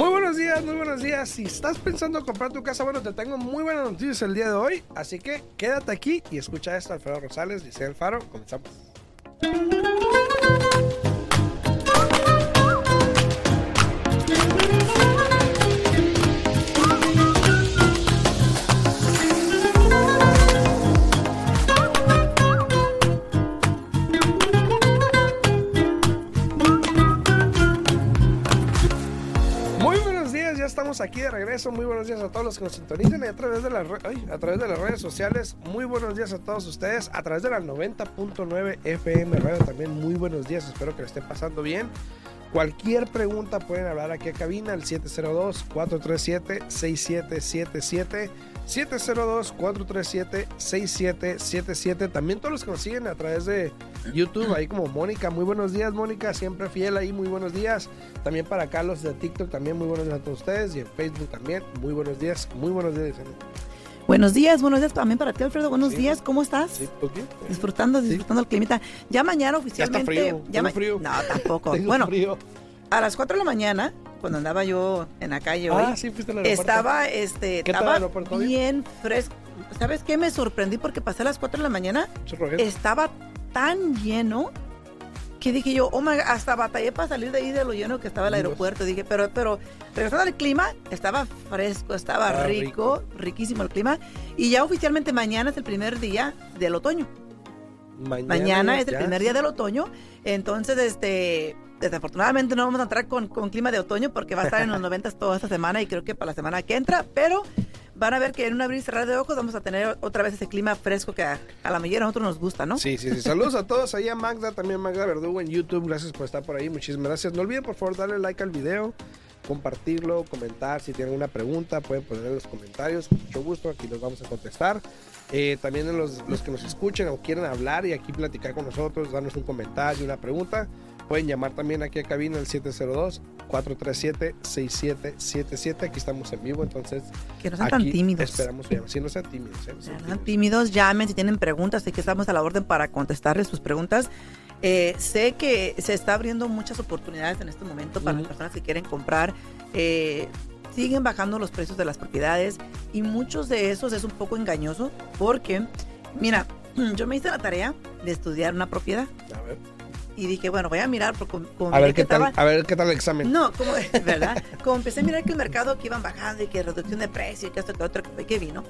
Muy buenos días, muy buenos días. Si estás pensando en comprar tu casa, bueno, te tengo muy buenas noticias el día de hoy. Así que quédate aquí y escucha esto. Alfredo Rosales, dice El Faro. Comenzamos. Regreso. Muy buenos días a todos los que nos sintonizan y a través de las, ay, a través de las redes sociales. Muy buenos días a todos ustedes a través de la 90.9 FM Radio también. Muy buenos días, espero que lo estén pasando bien. Cualquier pregunta pueden hablar aquí a cabina al 702-437-6777. 702-437-6777. También todos los que nos siguen a través de YouTube, ahí como Mónica. Muy buenos días, Mónica. Siempre fiel ahí. Muy buenos días. También para Carlos de TikTok, también muy buenos días a todos ustedes. Y en Facebook también, muy buenos días. Muy buenos días. Buenos días, buenos días también para ti, Alfredo. Buenos Sí. días, ¿cómo estás? Sí, pues bien. Disfrutando, disfrutando el climita. Ya mañana oficialmente. frío, ya ma- frío. No, tampoco. Tengo bueno, frío. a las 4 de la mañana, cuando andaba yo en la calle hoy, Ah, sí, fuiste al estaba, este, ¿Qué tal el estaba? ¿Bien? fresco. ¿Sabes qué? Me sorprendí porque pasé a las 4 de la mañana, estaba tan lleno que dije yo, oh my hasta batallé para salir de ahí de lo lleno que estaba el aeropuerto. Dije, pero, pero, regresando al clima, estaba fresco, estaba rico, riquísimo el clima. Y ya oficialmente mañana es el primer día del otoño. Mañana es el primer día del otoño. Entonces, este, desafortunadamente no vamos a entrar con, con clima de otoño porque va a estar en los 90 toda esta semana y creo que para la semana que entra, pero van a ver que en un abrir y cerrar de ojos vamos a tener otra vez ese clima fresco que a, a la mayoría de nosotros nos gusta, ¿no? Sí, sí, sí. Saludos a todos. Ahí a Magda, también Magda Verdugo en YouTube. Gracias por estar por ahí. Muchísimas gracias. No olviden, por favor, darle like al video, compartirlo, comentar. Si tienen una pregunta, pueden poner en los comentarios. Con mucho gusto, aquí los vamos a contestar. Eh, también los, los que nos escuchen o quieren hablar y aquí platicar con nosotros, darnos un comentario, una pregunta, pueden llamar también aquí a cabina al 702-437-6777. Aquí estamos en vivo, entonces Que no sean tan aquí tímidos. esperamos su. Sí, no sean tímidos. ¿eh? No sean tímidos. tímidos, llamen si tienen preguntas, sé que estamos a la orden para contestarles sus preguntas. Eh, sé que se está abriendo muchas oportunidades en este momento para las personas que quieren comprar. Eh, siguen bajando los precios de las propiedades y muchos de esos es un poco engañoso porque, mira, yo me hice la tarea de estudiar una propiedad y dije, bueno, voy a mirar, por como, como a ver qué tal, estaba- a ver qué tal el examen. no, como, ¿verdad? Como empecé a mirar que el mercado que iban bajando y que reducción de precio y que esto, que otro, que, que vino.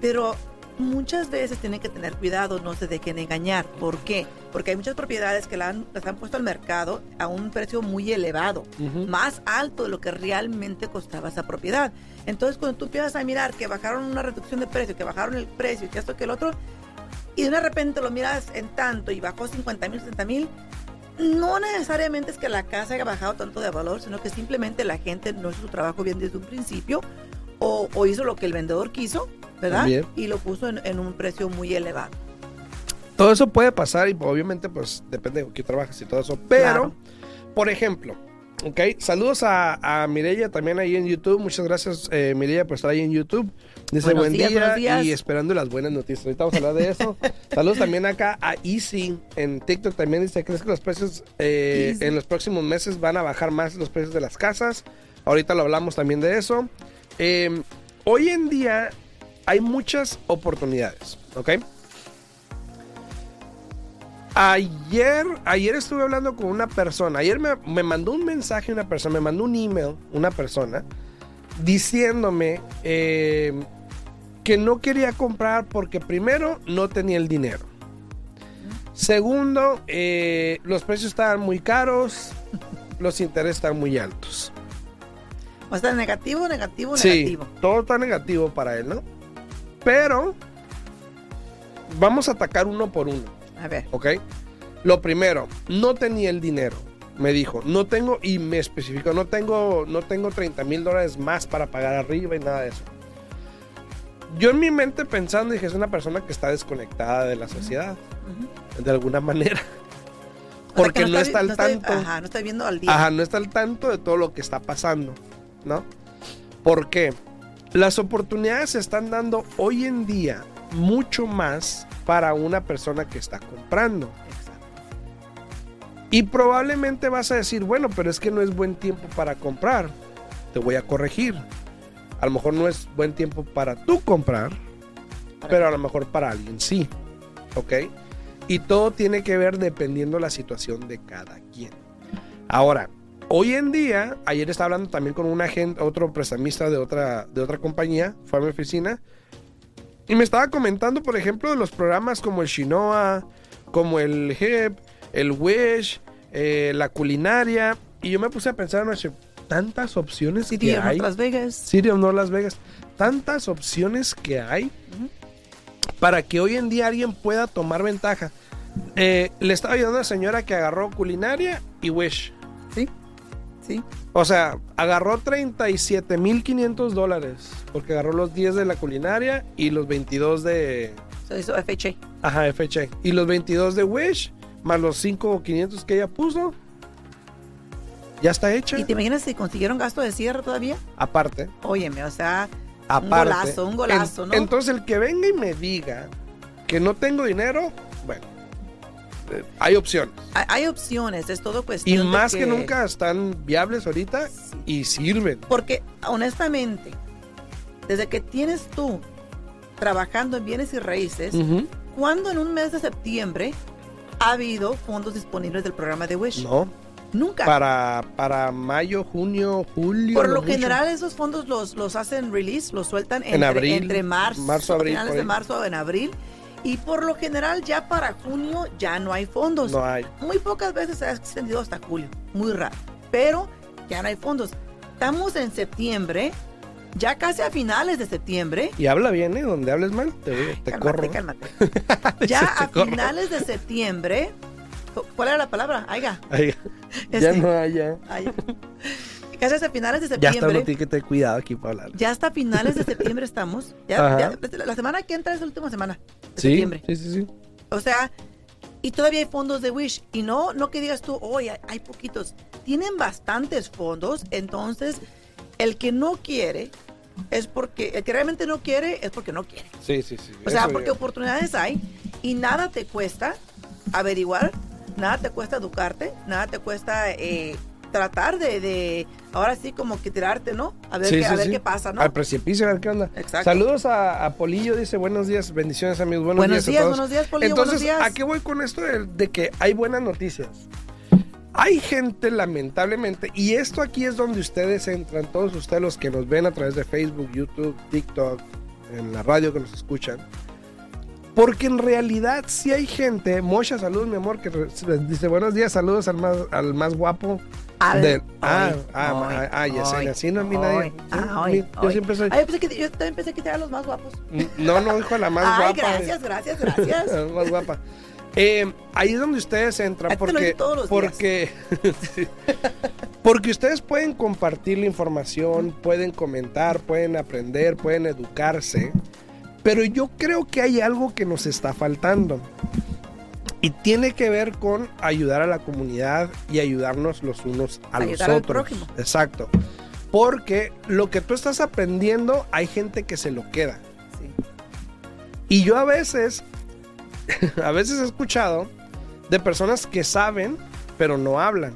Pero muchas veces tienen que tener cuidado, no se dejen engañar. ¿Por qué? Porque hay muchas propiedades que la han, las han puesto al mercado a un precio muy elevado, Ujú. más alto de lo que realmente costaba esa propiedad. Entonces, cuando tú empiezas a mirar que bajaron una reducción de precio, que bajaron el precio y que esto, que el otro, y de repente lo miras en tanto y bajó 50 mil, 60 mil, no necesariamente es que la casa haya bajado tanto de valor, sino que simplemente la gente no hizo su trabajo bien desde un principio o, o hizo lo que el vendedor quiso, ¿verdad? También. Y lo puso en, en un precio muy elevado. Todo eso puede pasar y obviamente pues depende de quién trabajas y todo eso. Pero, Claro. por ejemplo, ok, saludos a, a Mireya también ahí en YouTube. Muchas gracias eh, Mireya por estar ahí en YouTube. Dice Buenos buen días, día días. y esperando las buenas noticias. Ahorita vamos a hablar de eso. saludos también acá a Easy en TikTok también dice, ¿crees que los precios eh, en los próximos meses van a bajar más los precios de las casas? Ahorita lo hablamos también de eso. Eh, hoy en día hay muchas oportunidades, ¿ok? Ayer, ayer estuve hablando con una persona. Ayer me, me mandó un mensaje una persona, me mandó un email una persona diciéndome eh, que no quería comprar porque primero no tenía el dinero. Segundo, eh, los precios estaban muy caros, los intereses están muy altos. O sea, negativo, negativo, Sí, negativo. todo está negativo para él, ¿no? Pero vamos a atacar uno por uno. A ver, ¿ok? Lo primero, no tenía el dinero. Me dijo, no tengo, y me especificó, no tengo, no tengo 30 mil dólares más para pagar arriba y nada de eso. Yo en mi mente pensando, dije, es una persona que está desconectada de la sociedad, de alguna manera. O sea, Porque que no, está al no estoy- tanto. ajá, no estoy viendo al día. Ajá, no está al tanto de todo lo que está pasando, ¿no? ¿Por qué? Las oportunidades se están dando hoy en día mucho más para una persona que está comprando. Y probablemente vas a decir, bueno, pero es que no es buen tiempo para comprar. te voy a corregir. A lo mejor no es buen tiempo para tú comprar, pero a lo mejor para alguien sí. ¿Ok? Y todo tiene que ver dependiendo la situación de cada quien. Ahora, hoy en día, ayer estaba hablando también con un agente, otro prestamista de otra, de otra compañía, fue a mi oficina, y me estaba comentando, por ejemplo, de los programas como el Shinoa, como el HIP, el Wish, eh, la culinaria, y yo me puse a pensar, no tantas opciones City que of hay. Las Vegas. City of North Las Vegas. Tantas opciones que hay para que hoy en día alguien pueda tomar ventaja. Eh, le estaba ayudando a una señora que agarró culinaria y Wish. Sí, sí. O sea, agarró 37.500 dólares. Porque agarró los 10 de la culinaria y los 22 de... Se hizo FHA. Ajá, FHA. Y los 22 de Wish, más los 5.500 que ella puso. Ya está hecha. ¿Y te imaginas si consiguieron gasto de cierre todavía? Aparte. Óyeme, o sea, Aparte. golazo, un golazo, ¿no? Entonces el que venga y me diga que no tengo dinero, bueno, hay opciones. hay, hay opciones, es todo Y cuestión de más que... nunca están viables ahorita y sirven. Porque honestamente, desde que tienes tú trabajando en bienes y raíces, Ujú. ¿cuándo en un mes de septiembre ha habido fondos disponibles del programa de Wish? No, Nunca. para, para mayo, junio, julio. Por lo mucho. general esos fondos los, los hacen release, los sueltan En entre, abril, entre marzo, marzo, abril, finales de marzo en abril. Y por lo general ya para junio ya no hay fondos. No hay. Muy pocas veces se ha extendido hasta julio, muy raro. Pero ya no hay fondos. Estamos en septiembre, ya casi a finales de septiembre. Y habla bien, ¿eh? Donde hables mal, te, voy- te Cálmate, corro. cálmate. Ya a corro. finales de septiembre. ¿Cuál era la palabra? Aiga. Ay, ya Este, no hay, ya. ay, Casi a finales de Ya está, septiembre. no tiene que tener cuidado aquí para hablar. Ya hasta finales de septiembre estamos. Ya, Ajá. ya- la semana que entra es la última semana de Sí, septiembre. sí, sí, sí. O sea, y todavía hay fondos de Wish. Y no, no que digas tú, oye, hay, hay poquitos. Tienen bastantes fondos. Entonces, el que no quiere es porque, el que realmente no quiere es porque no quiere. Sí, sí, sí. O sea, Eso porque oportunidades hay y nada te cuesta averiguar, nada te cuesta educarte, nada te cuesta eh, tratar de, de, ahora sí como que tirarte, ¿no? A ver, Sí, qué, sí, a ver sí. qué pasa, ¿no? Al precipicio, a ver qué onda. Exacto. Saludos a, a Polillo, dice buenos días, bendiciones amigos, buenos, Buenos días, días, a todos. buenos días, Polillo, Entonces, días. ¿a qué voy con esto de, de que hay buenas noticias? Hay gente, lamentablemente, y esto aquí es donde ustedes entran, todos ustedes los que nos ven a través de Facebook, YouTube, TikTok, en la radio que nos escuchan. Porque en realidad sí hay gente, Mocha, saludos mi amor, que dice buenos días, saludos al más, al más guapo. Al- ah, hoy, ah, hoy, ah, ah, Yesenia, así no a mí hoy, nadie. ah, yo- hoy, yo siempre soy. Ay, yo, pensé que, yo también pensé que te eran los más guapos. No, no, dijo la más Ay, guapa. gracias, gracias, gracias. La más guapa. Eh, ahí es donde ustedes entran ti te lo porque todos los porque sí. porque ustedes pueden compartir la información, pueden comentar, pueden aprender, pueden educarse, pero yo creo que hay algo que nos está faltando. Y tiene que ver con ayudar a la comunidad y ayudarnos los unos a los Ayudar al otros. prójimo. Exacto. Porque lo que tú estás aprendiendo, hay gente que se lo queda. Sí. Y yo a veces, a veces he escuchado de personas que saben, pero no hablan,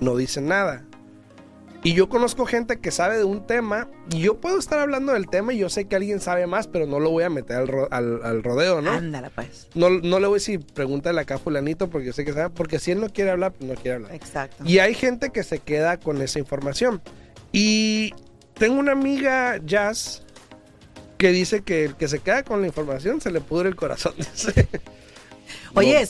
no dicen nada. Y yo conozco gente que sabe de un tema y yo puedo estar hablando del tema y yo sé que alguien sabe más, pero no lo voy a meter al, ro- al- al rodeo, ¿no? Ándala, pues. ¿no? No le voy a decir, pregúntale acá a fulanito porque yo sé que sabe, porque si él no quiere hablar, pues no quiere hablar. Exacto. Y hay gente que se queda con esa información. Y tengo una amiga, Jazz, que dice que el que se queda con la información se le pudre el corazón. Oye,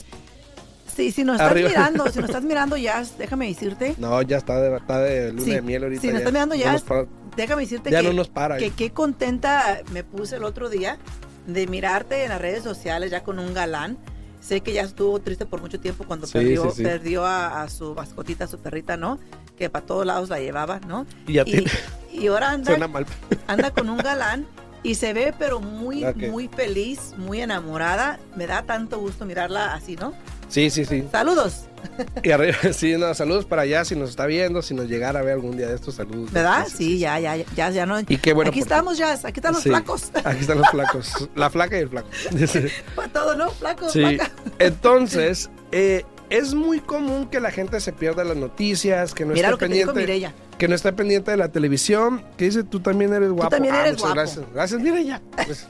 si, si nos estás Arriba. mirando, si nos estás mirando ya, déjame decirte, No, ya está de, está de luna Sí, de miel ahorita. si nos ya. está mirando No ya, para- déjame decirte ya que, no nos para. que qué contenta me puse el otro día de mirarte en las redes sociales ya con un galán. Sé que ya estuvo triste por mucho tiempo cuando Sí, perdió, sí, sí. perdió a, a su mascotita, a su perrita, ¿no? Que para todos lados la llevaba, ¿no? y a ti Y, y ahora anda, suena mal. anda con un galán y se ve pero muy, Ok. muy feliz, muy enamorada. Me da tanto gusto mirarla así, ¿no? Sí, sí, sí. Saludos, Y arriba, sí, no, saludos para allá si nos está viendo, si nos llegara a ver algún día de estos saludos. ¿verdad? Sí, ya, ya, ya, ya no. Y qué bueno. aquí porque- estamos ya, aquí están los Sí. flacos. Aquí están los flacos. La flaca y el flaco. Para todo, ¿no? Flaco, Sí. flaca. Entonces, eh, es muy común que la gente se pierda las noticias, que no Mira esté lo que te dijo pendiente. Que no está pendiente de la televisión, que dice, tú también eres guapo. también eres muchas guapo. Gracias, gracias, mira ya. Pues-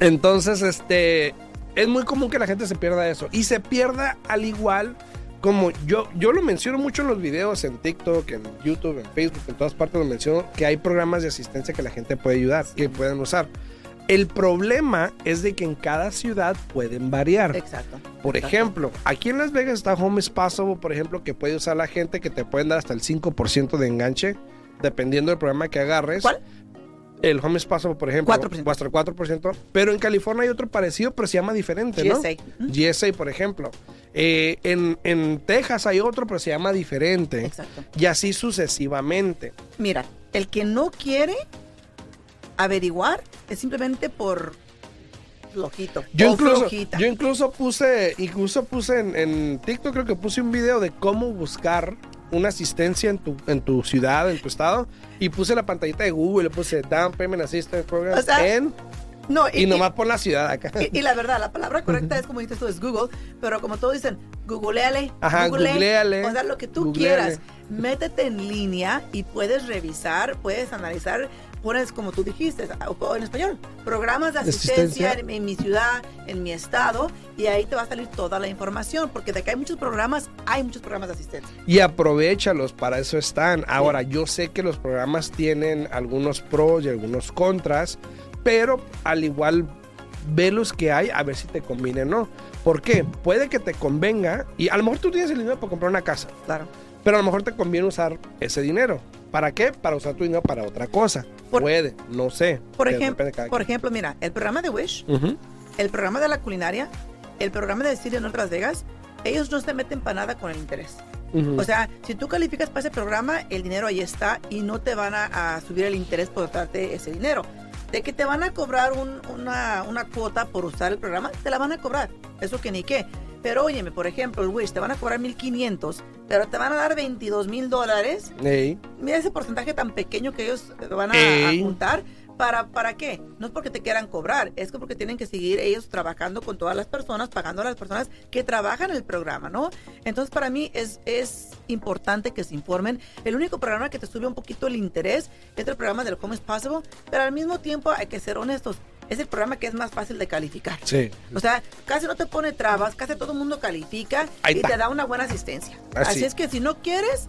Entonces, este, es muy común que la gente se pierda eso. Y se pierda al igual como yo, yo lo menciono mucho en los videos, en TikTok, en YouTube, en Facebook, en todas partes lo menciono, que hay programas de asistencia que la gente puede ayudar, que pueden usar. El problema es de que en cada ciudad pueden variar. Exacto. Por Exacto. ejemplo, aquí en Las Vegas está Home Possible, por ejemplo, que puede usar la gente que te pueden dar hasta el 5% de enganche, dependiendo del programa que agarres. ¿Cuál? El Home Possible, por ejemplo, 4%. va hasta el 4%. Pero en California hay otro parecido, pero se llama diferente, ¿no? GSA. GSA, por ejemplo. Eh, en, en Texas hay otro, pero se llama diferente. Exacto. Y así sucesivamente. Mira, el que no quiere averiguar es simplemente por flojito. Yo incluso, flojita. yo incluso puse, incluso puse en, en TikTok, creo que puse un video de cómo buscar una asistencia en tu, en tu ciudad, en tu estado, y puse la pantallita de Google, le puse Down Payment Assistance Program O sea, en, no, y, nomás pon la ciudad acá. Y, y la verdad, la palabra correcta es como dices tú, es Google, pero como todos dicen, googleale, Ajá, google, googleale, o sea, lo que tú googleale. quieras, métete en línea y puedes revisar, puedes analizar, pones como tú dijiste, o- o en español, programas de asistencia, asistencia. En, en mi ciudad, en mi estado, y ahí te va a salir toda la información, porque de que hay muchos programas, hay muchos programas de asistencia. Y aprovechalos, para eso están. Ahora, yo sé que los programas tienen algunos pros y algunos contras, pero al igual ve los que hay a ver si te conviene o no. ¿Por qué? Puede que te convenga y a lo mejor tú tienes el dinero para comprar una casa, Claro. pero a lo mejor te conviene usar ese dinero. ¿Para qué? Para usar tu dinero para otra cosa. Por- Puede, no sé. Por, ejemplo, por ejemplo, mira, el programa de Wish, Ujú. el programa de la culinaria, el programa de City North Las Vegas, ellos no se meten para nada con el interés. Ujú. O sea, si tú calificas para ese programa, el dinero ahí está y no te van a, a subir el interés por darte ese dinero. De que te van a cobrar un- una, una cuota por usar el programa, te la van a cobrar. Eso que ni qué. Pero óyeme, por ejemplo, el Wish te van a cobrar 1.500, pero te van a dar 22 mil dólares. Mira ese porcentaje tan pequeño que ellos van a, a juntar. ¿Para, ¿Para qué? No es porque te quieran cobrar, es que porque tienen que seguir ellos trabajando con todas las personas, pagando a las personas que trabajan el programa, ¿no? Entonces, para mí es, es importante que se informen. El único programa que te sube un poquito el interés es el programa del Home is Possible, pero al mismo tiempo hay que ser honestos. Es el programa que es más fácil de calificar. Sí. O sea, casi no te pone trabas, casi todo el mundo califica y te da una buena asistencia. Así. Así es que si no quieres,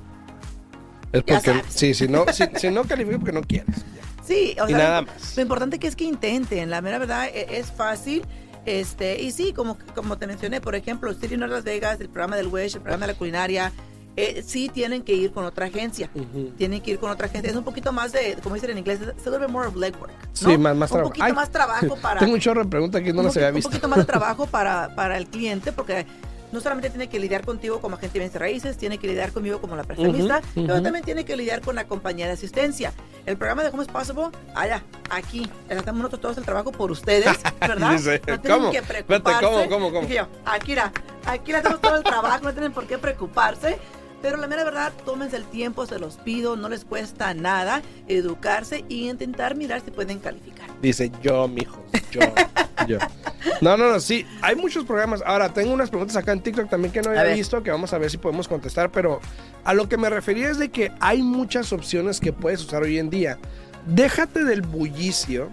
Es Ya porque, sabes. sí, si no, si, si no califica porque no quieres. Sí, o Y sea, nada lo, más. lo importante que es que intenten, la mera verdad e- es fácil. Este, y sí, como, como te mencioné, por ejemplo, City North Las Vegas, el programa del Wish, el programa de la culinaria, eh, sí tienen que ir con otra agencia. Ujú. Tienen que ir con otra agencia. Es un poquito más de, como dicen en inglés, little bit more of legwork. ¿no? Sí, más, más Un trabajo. poquito Ay, más trabajo para. Tengo un chorro de preguntas que no un las había visto. Un poquito más de trabajo para, para el cliente, porque no solamente tiene que lidiar contigo como agente de bienes raíces, tiene que lidiar conmigo como la prestamista, Ujú, pero ujú. también tiene que lidiar con la compañía de asistencia. El programa de Home is Possible, allá, aquí, hacemos nosotros todos el trabajo por ustedes, ¿verdad? Dice, no tienen ¿cómo? que preocuparse. ¿cómo, cómo, cómo? Dije yo, aquí, la- aquí le hacemos todo el trabajo, no tienen por qué preocuparse. Pero la mera verdad, tómense el tiempo, se los pido, no les cuesta nada educarse y intentar mirar si pueden calificar. Dice yo, mijo. Yo, yo. No, no, no, sí. Hay muchos programas. Ahora, tengo unas preguntas acá en TikTok también que no había visto, que vamos a ver si podemos contestar, pero a lo que me refería es de que hay muchas opciones que puedes usar hoy en día. Déjate del bullicio,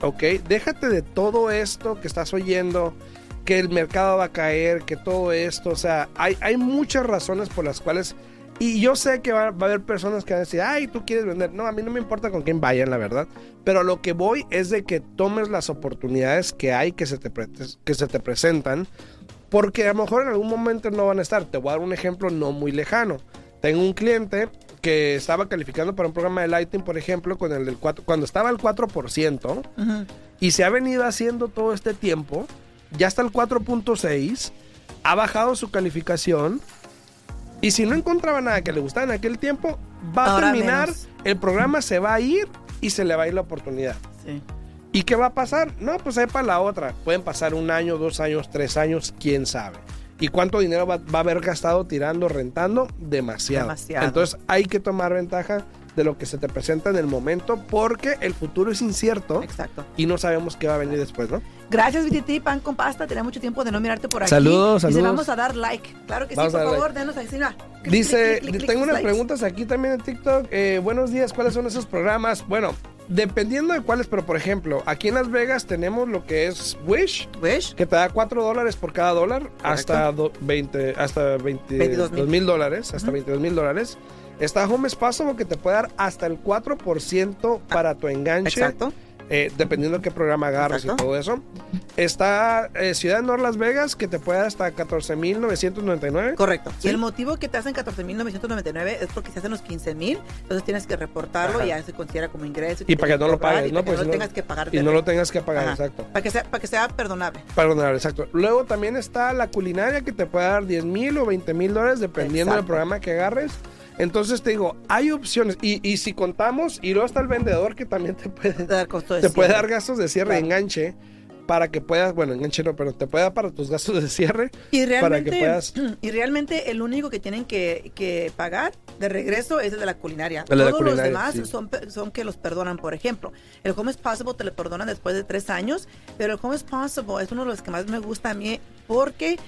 ¿ok? Déjate de todo esto que estás oyendo, que el mercado va a caer, que todo esto, o sea, hay, hay muchas razones por las cuales... Y yo sé que va, va a haber personas que van a decir, ay, tú quieres vender. No, a mí no me importa con quién vayan, la verdad. Pero a lo que voy es de que tomes las oportunidades que hay que se te, que se te presentan, porque a lo mejor en algún momento no van a estar. Te voy a dar un ejemplo no muy lejano. Tengo un cliente que estaba calificando para un programa de Lighting, por ejemplo, con el del 4, cuando estaba al 4%, Ujú. y se ha venido haciendo todo este tiempo, ya está el 4.6, ha bajado su calificación, y si no encontraba nada que le gustara en aquel tiempo, va a terminar, menos. el programa se va a ir y se le va a ir la oportunidad. Sí. ¿Y qué va a pasar? No, pues ahí para la otra. Pueden pasar un año, dos años, tres años, quién sabe. ¿Y cuánto dinero va, va a haber gastado tirando, rentando? Demasiado. Demasiado. Entonces hay que tomar ventaja de lo que se te presenta en el momento, porque el futuro es incierto Exacto. y no sabemos qué va a venir después, ¿no? Gracias, VTT, pan con pasta. Tenía mucho tiempo de no mirarte por aquí. Saludos, Dice, saludos. vamos a dar like. Claro que Vamos sí, por favor, denos ahí. Clic, Dice, clic, clic, clic, tengo unas likes. preguntas aquí también en TikTok. Eh, buenos días, ¿cuáles son esos programas? Bueno, dependiendo de cuáles, pero por ejemplo, aquí en Las Vegas tenemos lo que es Wish, Wish. que te da 4 dólares por cada dólar, hasta do- 20, hasta 22 22,000. mil dólares, hasta 22 mil dólares. Está Home Spasmo que te puede dar hasta el 4% para tu enganche. Exacto. Eh, dependiendo de qué programa agarres y Exacto. todo eso. Está eh, Ciudad de Nor Las Vegas, que te puede dar hasta 14.999. Correcto. Sí. Y el motivo que te hacen 14.999 es porque se hacen los 15.000, entonces tienes que reportarlo Ajá. y ya se considera como ingreso. Y para que no lo pagues, y ¿no? Para que Pues no si lo no- tengas que pagar. Y no lo tengas que pagar, Ajá. exacto. Para que, sea, para que sea perdonable. Perdonar, exacto. Luego también está la culinaria que te puede dar 10 mil o 20 mil dólares dependiendo del Exacto. programa que agarres. Entonces te digo, hay opciones. Y, y si contamos, y luego está el vendedor que también te puede, Dar costo de te puede dar gastos de cierre y Claro. enganche para que puedas, bueno, enganche no, pero te puede dar para tus gastos de cierre. Y para que realmente, puedas- y realmente el único que tienen que, que pagar de regreso es el de la culinaria. El de la Todos culinaria, los demás sí. son, son que los perdonan. Por ejemplo, el Home is Possible te lo perdonan después de tres años, pero el Home is Possible es uno de los que más me gusta a mí porque,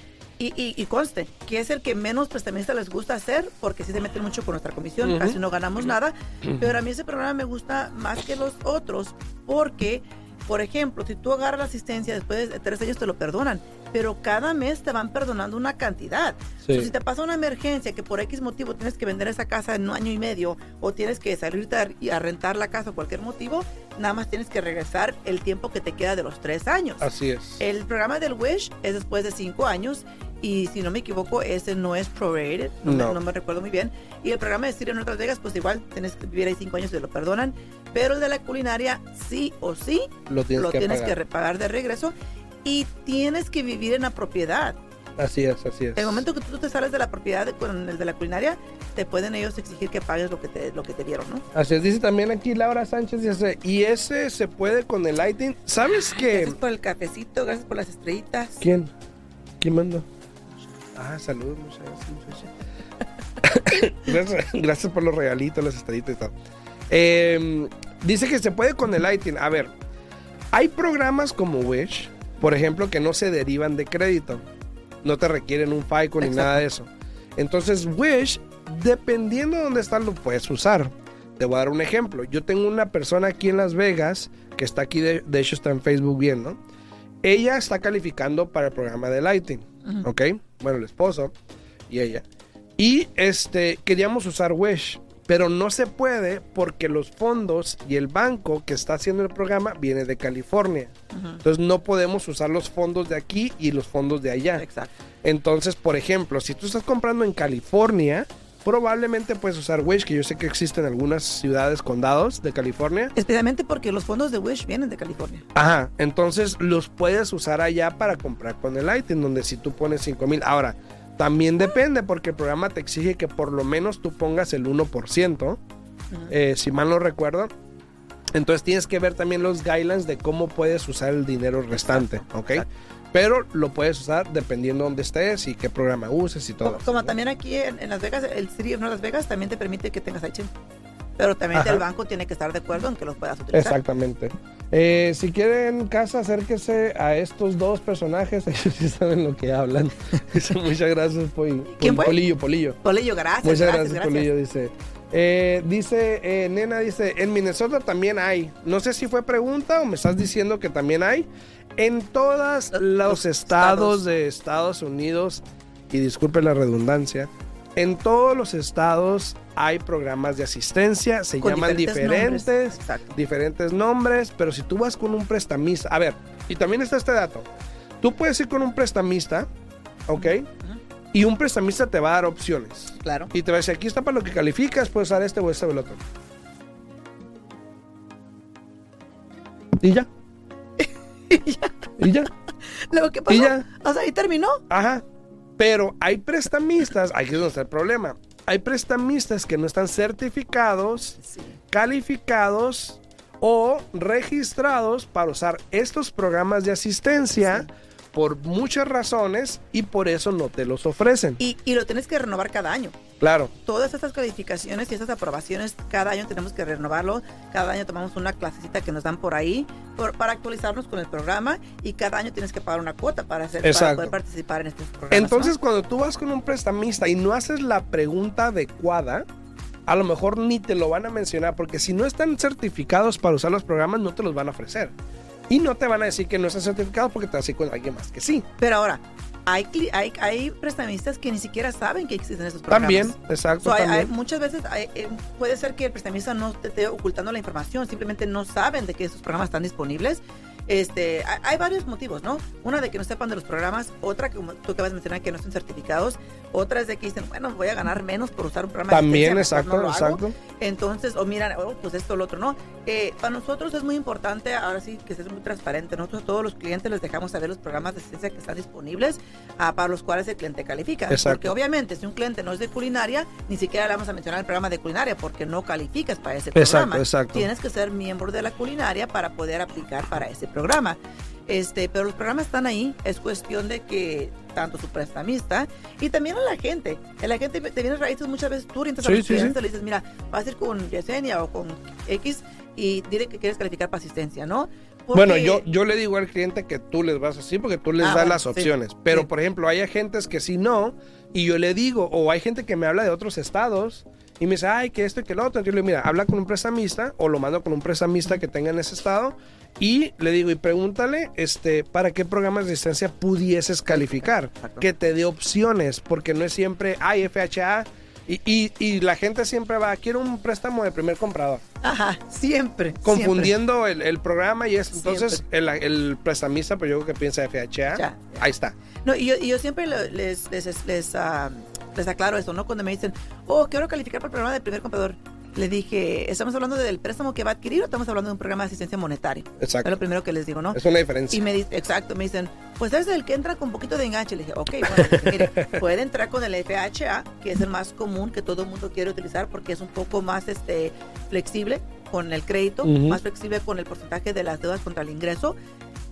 y, y, y conste, que es el que menos prestamistas les gusta hacer porque sí se meten mucho con nuestra comisión, Ujú. casi no ganamos nada, pero a mí ese programa me gusta más que los otros porque... Por ejemplo, si tú agarras la asistencia después de tres años te lo perdonan, pero cada mes te van perdonando una cantidad. Sí. So, si te pasa una emergencia que por X motivo tienes que vender esa casa en un año y medio o tienes que salirte a rentar la casa por cualquier motivo, nada más tienes que regresar el tiempo que te queda de los tres años. Así es. El programa del Wish es después de cinco años y si no me equivoco ese no es prorated, no, No. Me, no me recuerdo muy bien. Y el programa de Sirio en otras Vegas pues igual tienes que vivir ahí cinco años y lo perdonan, pero el de la culinaria sí o sí Lo tienes lo que tienes que repagar de regreso y tienes que vivir en la propiedad. Así es, así es. El momento que tú te sales de la propiedad de- con el de la culinaria, te pueden ellos exigir que pagues lo que te, lo que te dieron, ¿no? Así es, dice también aquí Laura Sánchez, dice, y ese se puede con el lighting. ¿Sabes qué? Gracias por el cafecito, gracias por las estrellitas. ¿Quién? ¿Quién mandó? Ah, saludos, muchas gracias, gracias, gracias por los regalitos, las estrellitas y todo. Eh, dice que se puede con el lighting. A ver, hay programas como Wish, por ejemplo, que no se derivan de crédito. No te requieren un FICO ni nada de eso. Entonces, Wish, dependiendo de dónde estás, lo puedes usar. Te voy a dar un ejemplo. Yo tengo una persona aquí en Las Vegas que está aquí, de, de hecho está en Facebook viendo. Ella está calificando para el programa de Lighting, Ujú. ¿ok? Bueno, el esposo y ella. Y este, queríamos usar Wish, pero no se puede porque los fondos y el banco que está haciendo el programa viene de California. Entonces no podemos usar los fondos de aquí y los fondos de allá. Exacto. Entonces, por ejemplo, si tú estás comprando en California, probablemente puedes usar Wish, que yo sé que existe en algunas ciudades, condados de California. Especialmente porque los fondos de Wish vienen de California. Ajá, entonces los puedes usar allá para comprar con el Lighting, donde si tú pones 5 mil. Ahora, también depende porque el programa te exige que por lo menos tú pongas el 1%, Ujú. eh, si mal no recuerdo. Entonces tienes que ver también los guidelines de cómo puedes usar el dinero restante, ¿ok? exacto. Pero lo puedes usar dependiendo dónde estés y qué programa uses y todo. Como, como también aquí en, en Las Vegas, el City of Las Vegas también te permite que tengas iChin. Pero también Ajá. el banco tiene que estar de acuerdo en que los puedas utilizar. Exactamente. Eh, si quieren casa, acérquese a estos dos personajes. Ellos sí saben lo que hablan. Dice, muchas gracias, Pol- ¿Quién fue? Polillo, Polillo. Polillo, gracias. Muchas gracias, gracias, gracias. Polillo, dice. Eh, dice, eh, nena, dice, en Minnesota también hay. No sé si fue pregunta o me estás diciendo que también hay. En todos Los- estados, de Estados Unidos, y disculpe la redundancia, en todos los estados hay programas de asistencia, se Con llaman diferentes diferentes, nombres. Exacto. diferentes nombres, pero si tú vas con un prestamista, a ver, y también está este dato, tú puedes ir con un prestamista, ¿ok? Y un prestamista te va a dar opciones. Claro. Y te va a decir, aquí está para lo que calificas, puedes usar este o este o el otro. Y ya. Y ya. Luego, ¿qué pasó? Y ya. O sea, ahí terminó. Ajá. Pero hay prestamistas, aquí es donde está el problema. Hay prestamistas que no están certificados, Sí. calificados o registrados para usar estos programas de asistencia por muchas razones y por eso no te los ofrecen. Y, y lo tienes que renovar cada año. Claro. Todas estas calificaciones y estas aprobaciones, cada año tenemos que renovarlo. Cada año tomamos una clasecita que nos dan por ahí por- para actualizarnos con el programa y cada año tienes que pagar una cuota para, hacer, para poder participar en estos programas. Entonces, ¿no? cuando tú vas con un prestamista y no haces la pregunta adecuada, a lo mejor ni te lo van a mencionar, porque si no están certificados para usar los programas, no te los van a ofrecer. Y no te van a decir que no están certificados porque te vas a ir con alguien más que sí. Pero ahora, hay, hay, hay prestamistas que ni siquiera saben que existen esos programas. También, exacto. So, hay- también. muchas veces eh, puede ser que el prestamista no te esté ocultando la información, simplemente no saben de que esos programas están disponibles. Este, hay, varios motivos, ¿no? Una de que no sepan de los programas, otra que tú acabas de mencionar que no están certificados, otra es de que dicen, bueno, voy a ganar menos por usar un programa También, de exacto, no exacto. Entonces, o miran, oh, pues esto, lo otro, ¿no? Eh, para nosotros es muy importante, ahora sí, que seas muy transparente. Nosotros a todos los clientes les dejamos saber los programas de asistencia que están disponibles ah, para los cuales el cliente califica. Exacto. Porque obviamente, si un cliente no es de culinaria, ni siquiera le vamos a mencionar el programa de culinaria porque no calificas para ese Exacto, programa. exacto. Tienes que ser miembro de la culinaria para poder aplicar para ese programa. Este, pero los programas están ahí, es cuestión de que tanto su prestamista y también a la gente. A la gente te viene raíces muchas veces, tú orientas Sí, a los sí, sí. clientes, le dices, mira, vas a ir con Yesenia o con X y dile que quieres calificar para asistencia, ¿no? Porque- Bueno, yo, yo le digo al cliente que tú les vas así porque tú les Ah, das bueno, las sí, opciones. Pero, sí. por ejemplo, hay agentes que si no, y yo le digo, o hay gente que me habla de otros estados y me dice, ay, que esto y que lo otro. Entonces yo le digo, mira, habla con un prestamista o lo mando con un prestamista que tenga en ese estado y le digo, y pregúntale, este, para qué programas de asistencia pudieses calificar. Exacto. Que te dé opciones, porque no es siempre, ay, FHA. Y, y, y la gente siempre va, quiero un préstamo de primer comprador Ajá, siempre. confundiendo el, el programa y eso. Siempre. Entonces, el, el prestamista, pues yo creo que piensa FHA. Ya, ya. Ahí está. No, y yo, y yo siempre les, les, les, ah, les aclaro esto, ¿no? Cuando me dicen, oh, quiero calificar para el programa del primer comprador. Le dije, ¿estamos hablando del préstamo que va a adquirir o estamos hablando de un programa de asistencia monetaria? Es Exacto. lo primero que les digo, ¿no? Es una diferencia. Y me dice, exacto, me dicen, pues es el que entra con un poquito de enganche. Le dije, ok, bueno, mire, puede entrar con el FHA, que es el más común que todo el mundo quiere utilizar porque es un poco más este, flexible con el crédito, más flexible con el porcentaje de las deudas contra el ingreso.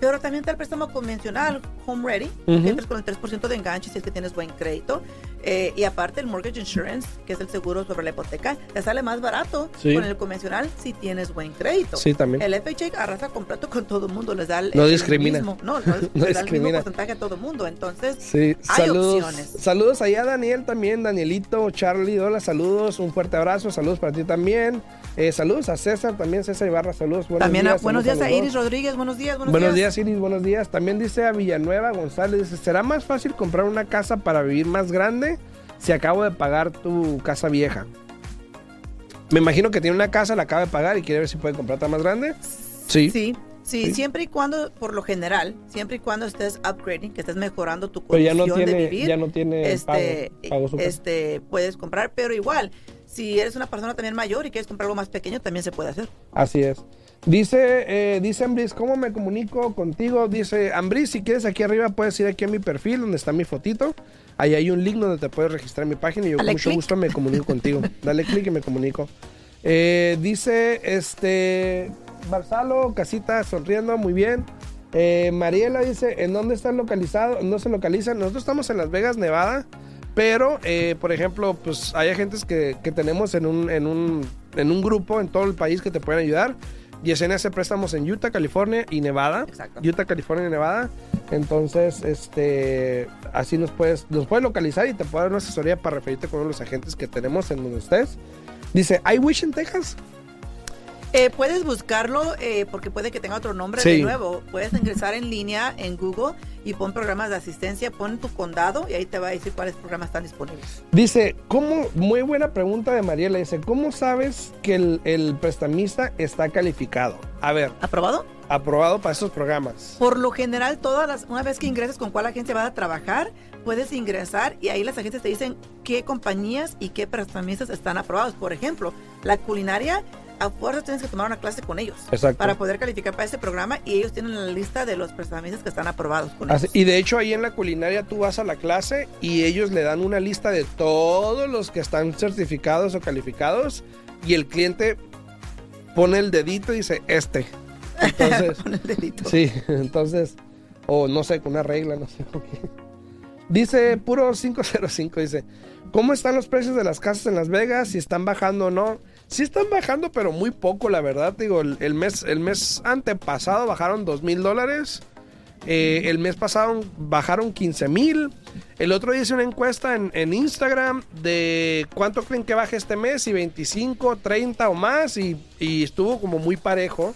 Pero también está el préstamo convencional, Home Ready, Ujú. que entras con el 3% de enganche si es que tienes buen crédito. Eh, y aparte el Mortgage Insurance, que es el seguro sobre la hipoteca, te sale más barato Sí. con el convencional si tienes buen crédito. Sí, también. El FHA arrasa completo con todo el mundo, les da el, No el discrimina. mismo- no, no, No les da el mismo porcentaje a todo el mundo. Entonces, Sí, Hay saludos. opciones. Saludos allá, Daniel también, Danielito, Charlie, hola, saludos, un fuerte abrazo, saludos para ti también. Eh, saludos a César, también César Ibarra, saludos. Buenos también a- días, buenos días saludos a Iris. Rodríguez, buenos días, buenos, Buenos días, Iris, buenos días. También dice a Villanueva González, dice, ¿será más fácil comprar una casa para vivir más grande si acabo de pagar tu casa vieja? Me imagino que tiene una casa, la acaba de pagar y quiere ver si puede comprar otra más grande. Sí. Sí, sí, Sí. siempre y cuando, por lo general, siempre y cuando estés upgrading, que estés mejorando tu Pero ya condición no de tiene, vivir, ya no tiene este, pago, pago este, puedes comprar, pero igual, si eres una persona también mayor y quieres comprar algo más pequeño, también se puede hacer. Así es. Dice, eh, dice Ambris, ¿cómo me comunico contigo? Dice, Ambris, si quieres aquí arriba puedes ir aquí a mi perfil donde está mi fotito. Ahí hay un link donde te puedes registrar mi página y yo Dale con mucho gusto me comunico contigo. Dale clic y me comunico. Eh, dice, este, Barzalo, casita sonriendo, muy bien. Eh, Mariela dice, ¿en dónde están localizados? No se localizan. Nosotros estamos en Las Vegas, Nevada. Pero, eh, por ejemplo, pues hay agentes que, que tenemos en un, en, un, en un grupo en todo el país que te pueden ayudar. Yesenia hace préstamos en Utah, California y Nevada. Exacto. Utah, California y Nevada. Entonces, este, así nos puedes, nos puedes localizar y te puedo dar una asesoría para referirte con uno de los agentes que tenemos en donde estés. Dice, ¿hay Wish en Texas? Eh, puedes buscarlo eh, porque puede que tenga otro nombre Sí. de nuevo. Puedes ingresar en línea en Google y pon programas de asistencia, pon tu condado y ahí te va a decir cuáles programas están disponibles. Dice, ¿cómo? Muy buena pregunta de Mariela. Dice, ¿cómo sabes que el, el prestamista está calificado? A ver, ¿Aprobado? aprobado para esos programas. Por lo general, todas las, una vez que ingresas con cuál agencia vas a trabajar, puedes ingresar y ahí las agencias te dicen qué compañías y qué prestamistas están aprobados. Por ejemplo, la culinaria, a fuerza tienes que tomar una clase con ellos Exacto. para poder calificar para ese programa y ellos tienen la lista de los prestamistas que están aprobados con Así- ellos. y de hecho ahí en la culinaria tú vas a la clase y ellos le dan una lista de todos los que están certificados o calificados y el cliente pone el dedito y dice este. Entonces, Con el dedito. sí, entonces O no sé, con una regla, no sé con qué. Dice puro 505, dice, ¿cómo están los precios de las casas en Las Vegas? Si están bajando o no. Sí están bajando, pero muy poco, la verdad. Digo, el, mes, el mes antepasado bajaron dos mil dólares. Eh, el mes pasado bajaron 15 mil. El otro día hice una encuesta en, en Instagram de cuánto creen que baje este mes, si 25, 30 o más, y, y estuvo como muy parejo.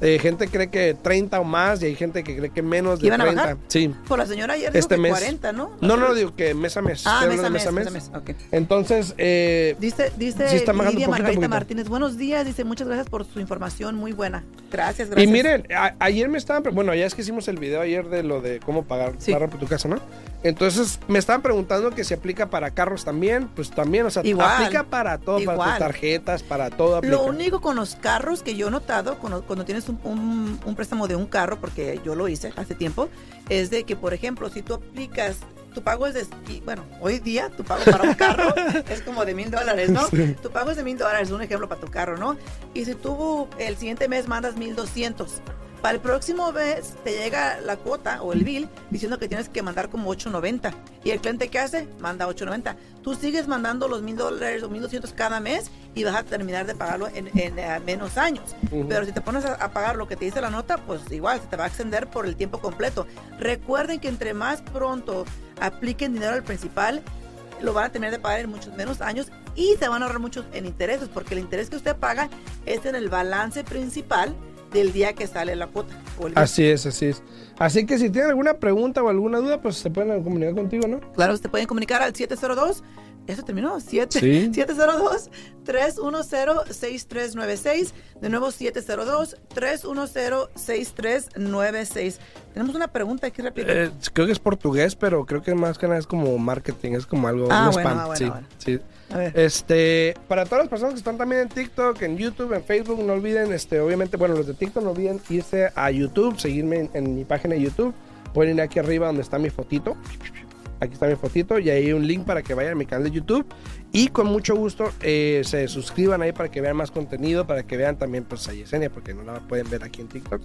Eh, gente cree que 30 o más y hay gente que cree que menos de ¿Iban a 30. bajar? Sí. Por la señora ayer dijo Este que mes. 40, ¿no? No, no, digo que mes a mes. Ah, mes a mes, mes a mes. Ok. Entonces, eh, Dice, dice Sí Lidia poquito a Margarita poquito. Martínez, buenos días, dice, muchas gracias por su información, muy buena. Gracias, gracias. Y miren, a- ayer me estaban, bueno, ya es que hicimos el video ayer de lo de cómo pagar Sí. por tu casa, ¿no? Entonces me estaban preguntando que si aplica para carros también, pues también, o sea, Igual. aplica para todo, para Igual. tus tarjetas, para todo aplica. Lo único con los carros que yo he notado cuando, cuando tienes un, un- un préstamo de un carro, porque yo lo hice hace tiempo, es de que, por ejemplo, si tú aplicas, tu pago es de, bueno, hoy día tu pago para un carro es como de mil dólares, ¿no? Sí. Tu pago es de mil dólares, un ejemplo para tu carro, ¿no? Y si tú el siguiente mes mandas mil doscientos, para el próximo mes te llega la cuota o el bill diciendo que tienes que mandar como 8.90. ¿Y el cliente qué hace? Manda 8.90. Tú sigues mandando los mil dólares o mil doscientos cada mes y vas a terminar de pagarlo en, en, eh, menos años. Pero si te pones a, a pagar lo que te dice la nota, pues igual se te va a extender por el tiempo completo. Recuerden que entre más pronto apliquen dinero al principal, lo van a tener de pagar en muchos menos años y se van a ahorrar muchos en intereses, porque el interés que usted paga es en el balance principal del día que sale la cuota. Así es, así es. Así que si tienen alguna pregunta o alguna duda, pues se pueden comunicar contigo, ¿no? Claro, se pueden comunicar al 702. ¿Eso terminó? 7, Sí. 702-310-6396. De nuevo, 702-310-6396. Tenemos una pregunta aquí rápido. Eh, creo que es portugués, pero creo que más que nada es como marketing, es como algo Ah, bueno, spam. ah, bueno, sí, bueno. sí. A ver. Este, para todas las personas que están también en TikTok, en YouTube, en Facebook, no olviden, este, obviamente, bueno, los de TikTok no olviden irse a YouTube, seguirme en, en mi página de YouTube. Pueden ir aquí arriba donde está mi fotito. Aquí está mi fotito y ahí hay un link para que vayan a mi canal de YouTube. Y con mucho gusto eh, se suscriban ahí para que vean más contenido, para que vean también pues a Yesenia, porque no la pueden ver aquí en TikTok.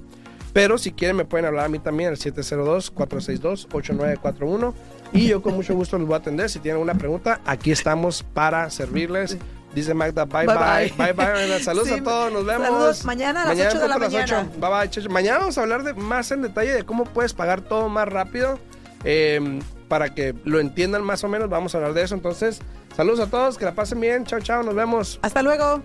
Pero si quieren me pueden hablar a mí también al 702-462-8941 y yo con mucho gusto los voy a atender. Si tienen alguna pregunta, aquí estamos para servirles. Dice Magda, bye bye. Bye, Bye bye. bye. Saludos Sí, a todos, nos vemos. saludos. Mañana a las Mañana 8 de la en punto a las mañana. 8. Bye bye. Mañana vamos a hablar de, más en detalle de cómo puedes pagar todo más rápido. eh, para que lo entiendan más o menos, vamos a hablar de eso. Entonces, saludos a todos, que la pasen bien. Chao, chao, nos vemos. Hasta luego.